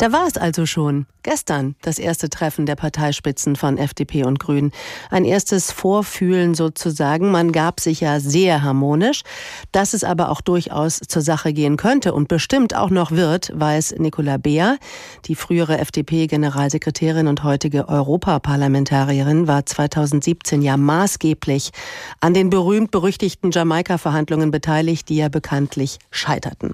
Da war es also schon. Gestern das erste Treffen der Parteispitzen von FDP und Grünen. Ein erstes Vorfühlen sozusagen. Man gab sich ja sehr harmonisch. Dass es aber auch durchaus zur Sache gehen könnte und bestimmt auch noch wird, weiß Nicola Beer. Die frühere FDP-Generalsekretärin und heutige Europaparlamentarierin war 2017 ja maßgeblich an den berühmt-berüchtigten Jamaika-Verhandlungen beteiligt, die ja bekanntlich scheiterten.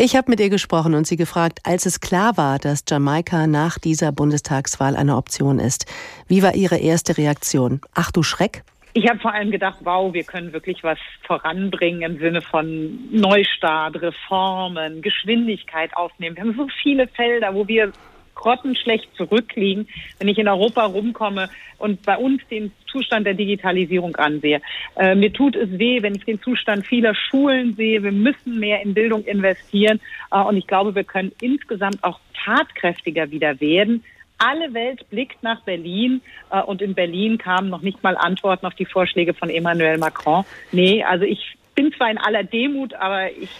Ich habe mit ihr gesprochen und sie gefragt, als es klar war, dass Jamaika nach dieser Bundestagswahl eine Option ist. Wie war ihre erste Reaktion? Ach du Schreck? Ich habe vor allem gedacht, wow, wir können wirklich was voranbringen im Sinne von Neustart, Reformen, Geschwindigkeit aufnehmen. Wir haben so viele Felder, wo wir grottenschlecht zurückliegen, wenn ich in Europa rumkomme und bei uns den Zustand der Digitalisierung ansehe. Äh, mir tut es weh, wenn ich den Zustand vieler Schulen sehe. Wir müssen mehr in Bildung investieren. Äh, und ich glaube, wir können insgesamt auch tatkräftiger wieder werden. Alle Welt blickt nach Berlin äh, und in Berlin kamen noch nicht mal Antworten auf die Vorschläge von Emmanuel Macron. Nee, also ich bin zwar in aller Demut, aber ich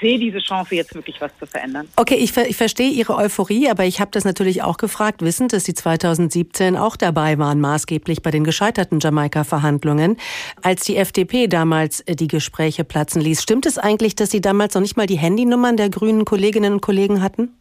sehe diese Chance jetzt wirklich was zu verändern. Okay, ich, ich verstehe Ihre Euphorie, aber ich habe das natürlich auch gefragt, wissend, dass Sie 2017 auch dabei waren, maßgeblich bei den gescheiterten Jamaika-Verhandlungen, als die FDP damals äh, die Gespräche platzen ließ. Stimmt es eigentlich, dass Sie damals noch nicht mal die Handynummern der grünen Kolleginnen und Kollegen hatten?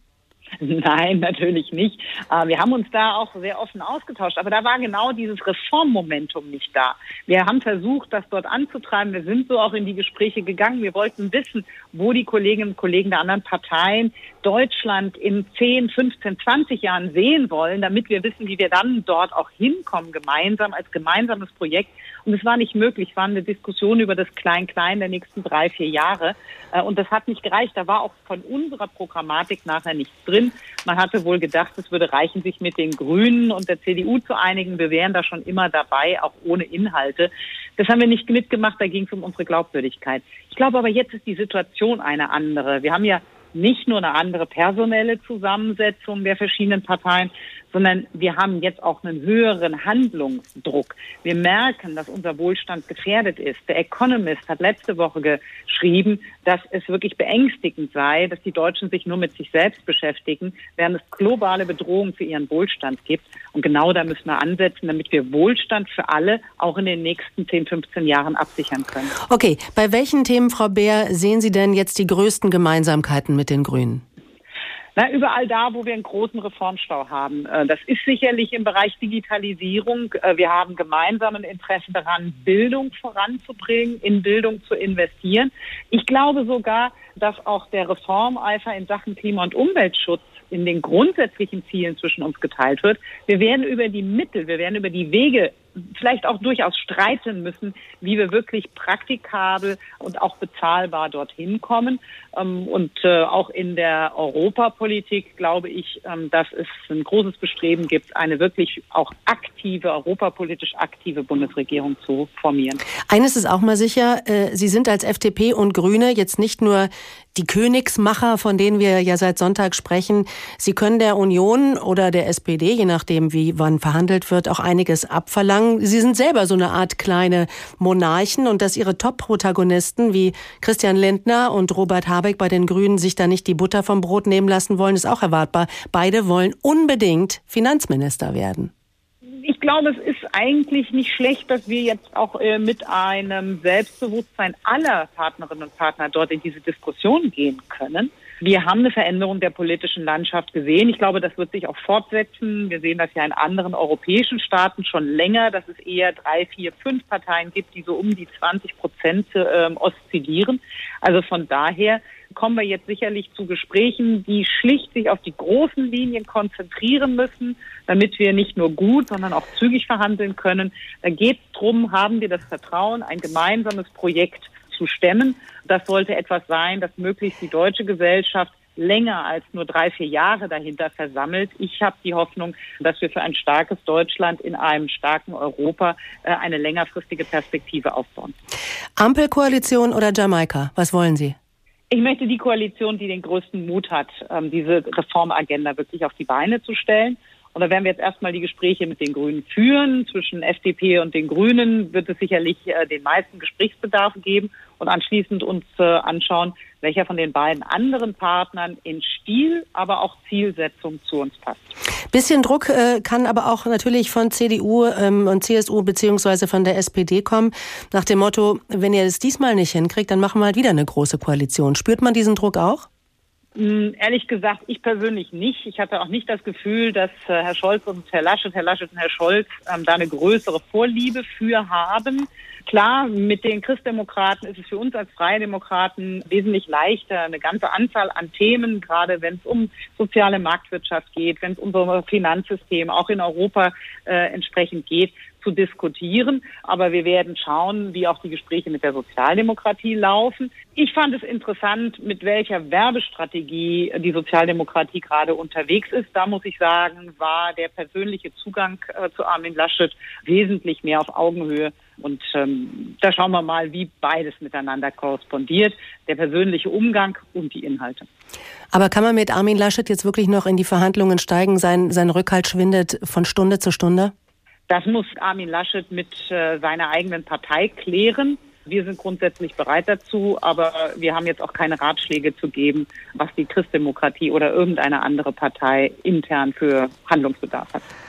Nein, natürlich nicht. Äh, wir haben uns da auch sehr offen ausgetauscht, aber da war genau dieses Reformmomentum nicht da. Wir haben versucht, das dort anzutreiben. Wir sind so auch in die Gespräche gegangen. Wir wollten wissen, wo die Kolleginnen und Kollegen der anderen Parteien Deutschland in 10, 15, 20 Jahren sehen wollen, damit wir wissen, wie wir dann dort auch hinkommen, gemeinsam als gemeinsames Projekt. Und es war nicht möglich. Es war eine Diskussion über das Klein-Klein der nächsten drei, vier Jahre. Äh, und das hat nicht gereicht. Da war auch von unserer Programmatik nachher nichts drin. Man hatte wohl gedacht, es würde reichen, sich mit den Grünen und der CDU zu einigen. Wir wären da schon immer dabei, auch ohne Inhalte. Das haben wir nicht mitgemacht. Da ging es um unsere Glaubwürdigkeit. Ich glaube aber, jetzt ist die Situation eine andere. Wir haben ja nicht nur eine andere personelle Zusammensetzung der verschiedenen Parteien, sondern wir haben jetzt auch einen höheren Handlungsdruck. Wir merken, dass unser Wohlstand gefährdet ist. Der Economist hat letzte Woche geschrieben, dass es wirklich beängstigend sei, dass die Deutschen sich nur mit sich selbst beschäftigen, während es globale Bedrohungen für ihren Wohlstand gibt. Und genau da müssen wir ansetzen, damit wir Wohlstand für alle auch in den nächsten 10, 15 Jahren absichern können. Okay, bei welchen Themen, Frau Beer, sehen Sie denn jetzt die größten Gemeinsamkeiten mit den Grünen? Na, überall da, wo wir einen großen Reformstau haben. Äh, das ist sicherlich im Bereich Digitalisierung. Äh, wir haben gemeinsamen Interesse daran, Bildung voranzubringen, in Bildung zu investieren. Ich glaube sogar, dass auch der Reformeifer in Sachen Klima- und Umweltschutz in den grundsätzlichen Zielen zwischen uns geteilt wird. Wir werden über die Mittel, wir werden über die Wege vielleicht auch durchaus streiten müssen, wie wir wirklich praktikabel und auch bezahlbar dorthin kommen. Ähm, und äh, auch in der Europapolitik glaube ich, ähm, dass es ein großes Bestreben gibt, eine wirklich auch aktive, europapolitisch aktive Bundesregierung zu formieren. Eines ist auch mal sicher, äh, Sie sind als FDP und Grüne jetzt nicht nur die Königsmacher, von denen wir ja seit Sonntag sprechen. Sie können der Union oder der SPD, je nachdem wie wann verhandelt wird, auch einiges abverlangen. Sie sind selber so eine Art kleine Monarchen und dass ihre Top-Protagonisten wie Christian Lindner und Robert Habeck bei den Grünen sich da nicht die Butter vom Brot nehmen lassen wollen, ist auch erwartbar. Beide wollen unbedingt Finanzminister werden ich glaube, es ist eigentlich nicht schlecht, dass wir jetzt auch äh, mit einem Selbstbewusstsein aller Partnerinnen und Partner dort in diese Diskussion gehen können. Wir haben eine Veränderung der politischen Landschaft gesehen. Ich glaube, das wird sich auch fortsetzen. Wir sehen das ja in anderen europäischen Staaten schon länger, dass es eher drei, vier, fünf Parteien gibt, die so um die 20 Prozent ähm, oszillieren. Also von daher kommen wir jetzt sicherlich zu Gesprächen, die schlicht sich auf die großen Linien konzentrieren müssen, damit wir nicht nur gut, sondern auch zügig verhandeln können. Da geht es darum, haben wir das Vertrauen, ein gemeinsames Projekt zu stemmen. Das sollte etwas sein, das möglichst die deutsche Gesellschaft länger als nur drei, vier Jahre dahinter versammelt. Ich habe die Hoffnung, dass wir für ein starkes Deutschland in einem starken Europa äh, eine längerfristige Perspektive aufbauen. Ampelkoalition oder Jamaika? Was wollen Sie? Ich möchte die Koalition, die den größten Mut hat, ähm, diese Reformagenda wirklich auf die Beine zu stellen. Und da werden wir jetzt erstmal die Gespräche mit den Grünen führen. Zwischen FDP und den Grünen wird es sicherlich äh, den meisten Gesprächsbedarf geben und anschließend uns äh, anschauen, welcher von den beiden anderen Partnern in Stil, aber auch Zielsetzung zu uns passt. Bisschen Druck äh, kann aber auch natürlich von CDU ähm, und CSU beziehungsweise von der SPD kommen, nach dem Motto, wenn ihr es diesmal nicht hinkriegt, dann machen wir halt wieder eine große Koalition. Spürt man diesen Druck auch? Hm, ehrlich gesagt, ich persönlich nicht. Ich hatte auch nicht das Gefühl, dass äh, Herr Scholz und Herr Laschet, Herr Laschet und Herr Scholz ähm, da eine größere Vorliebe für haben. Klar, mit den Christdemokraten ist es für uns als Freie Demokraten wesentlich leichter, eine ganze Anzahl an Themen, gerade wenn es um soziale Marktwirtschaft geht, wenn es um unser Finanzsystem auch in Europa äh, entsprechend geht, zu diskutieren. Aber wir werden schauen, wie auch die Gespräche mit der Sozialdemokratie laufen. Ich fand es interessant, mit welcher Werbestrategie die Sozialdemokratie gerade unterwegs ist. Da muss ich sagen, war der persönliche Zugang äh, zu Armin Laschet wesentlich mehr auf Augenhöhe. Und ähm, da schauen wir mal, wie beides miteinander korrespondiert, der persönliche Umgang und die Inhalte. Aber kann man mit Armin Laschet jetzt wirklich noch in die Verhandlungen steigen? Sein, sein Rückhalt schwindet von Stunde zu Stunde? Das muss Armin Laschet mit äh, seiner eigenen Partei klären. Wir sind grundsätzlich bereit dazu, aber wir haben jetzt auch keine Ratschläge zu geben, was die Christdemokratie oder irgendeine andere Partei intern für Handlungsbedarf hat.